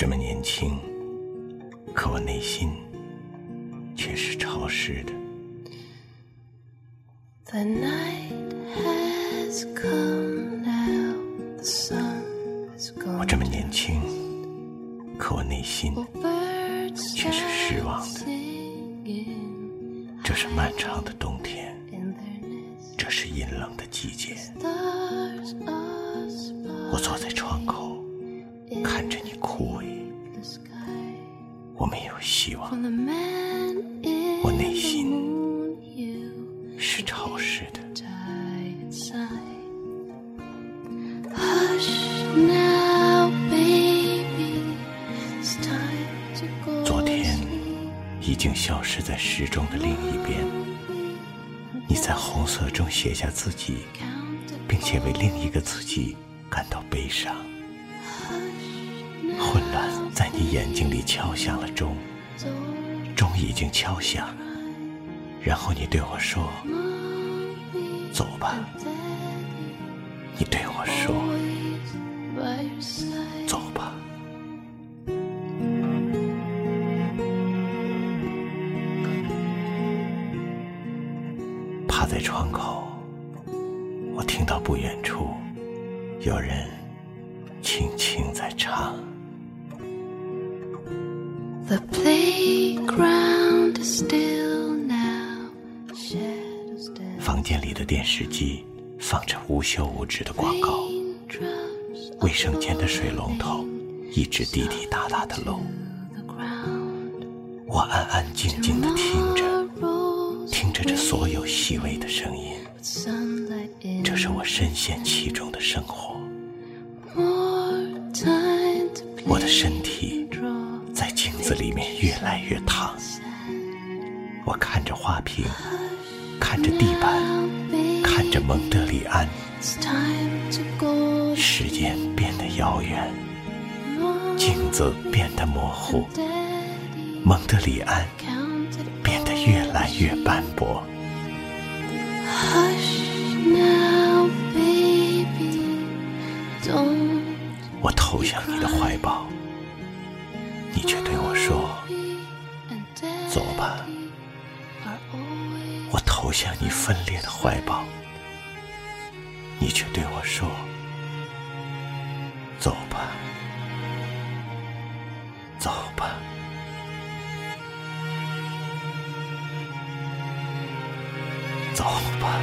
这么年轻，可我内心却是潮湿的。The night has come now, the sun has 我 gone. 这么年轻，可我内心却是失望的。这是漫长的冬天.这是阴冷的季节。我坐在窗口看着你枯萎，the sky. 我没有希望，我内心是潮湿的。昨天已经消失在时钟的另一边，你在红色中写下自己，并且为另一个自己感到悲伤。混乱在你眼睛里敲响了钟，钟已经敲响，然后你对我说走吧。你对我说走吧。趴在窗口，我听到不远处有人轻轻在唱。The playground is still now 房间里的电视机放着无休无止的广告，卫生间的水龙头一直滴滴答答的漏。我安安静静的听着，听着这所有细微的声音，这是我深陷其中的生活。身体在镜子里面越来越烫，我看着花瓶，看着地板，看着蒙德里安，时间变得遥远，镜子变得模糊，蒙德里安变得越来越你却对我说走吧。我投向你分裂的怀抱，你却对我说：“走吧，走吧，走吧。”